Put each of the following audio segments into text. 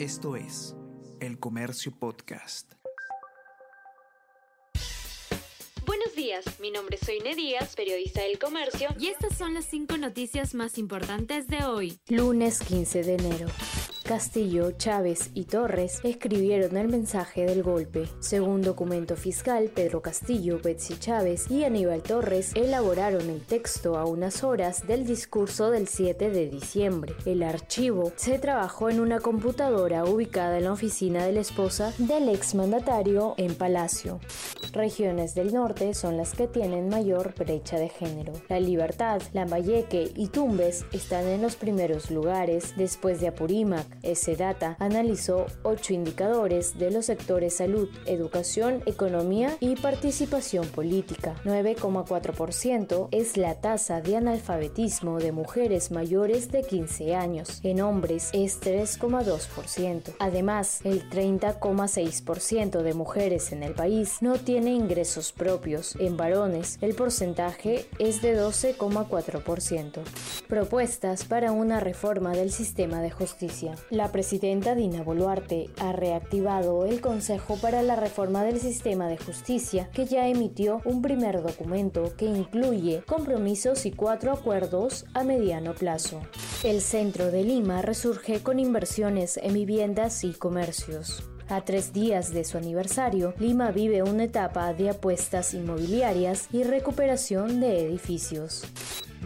Esto es El Comercio Podcast. Buenos días, mi nombre es Soine Díaz, periodista del comercio, y estas son las cinco noticias más importantes de hoy. Lunes 15 de enero. Castillo, Chávez y Torres escribieron el mensaje del golpe. Según documento fiscal, Pedro Castillo, Betsy Chávez y Aníbal Torres elaboraron el texto a unas horas del discurso del 7 de diciembre. El archivo se trabajó en una computadora ubicada en la oficina de la esposa del exmandatario en Palacio. Regiones del norte son las que tienen mayor brecha de género. La Libertad, Lambayeque y Tumbes están en los primeros lugares después de Apurímac, ese data analizó ocho indicadores de los sectores salud, educación, economía y participación política. 9,4% es la tasa de analfabetismo de mujeres mayores de 15 años. En hombres es 3,2%. Además, el 30,6% de mujeres en el país no tiene ingresos propios. En varones, el porcentaje es de 12,4%. Propuestas para una reforma del sistema de justicia. La presidenta Dina Boluarte ha reactivado el Consejo para la Reforma del Sistema de Justicia, que ya emitió un primer documento que incluye compromisos y cuatro acuerdos a mediano plazo. El centro de Lima resurge con inversiones en viviendas y comercios. A tres días de su aniversario, Lima vive una etapa de apuestas inmobiliarias y recuperación de edificios.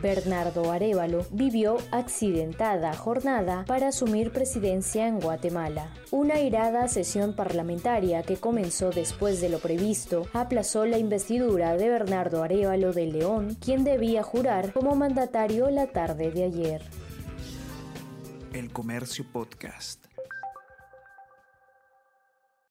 Bernardo Arevalo vivió accidentada jornada para asumir presidencia en Guatemala. Una irada sesión parlamentaria que comenzó después de lo previsto aplazó la investidura de Bernardo Arevalo de León, quien debía jurar como mandatario la tarde de ayer. El Comercio Podcast.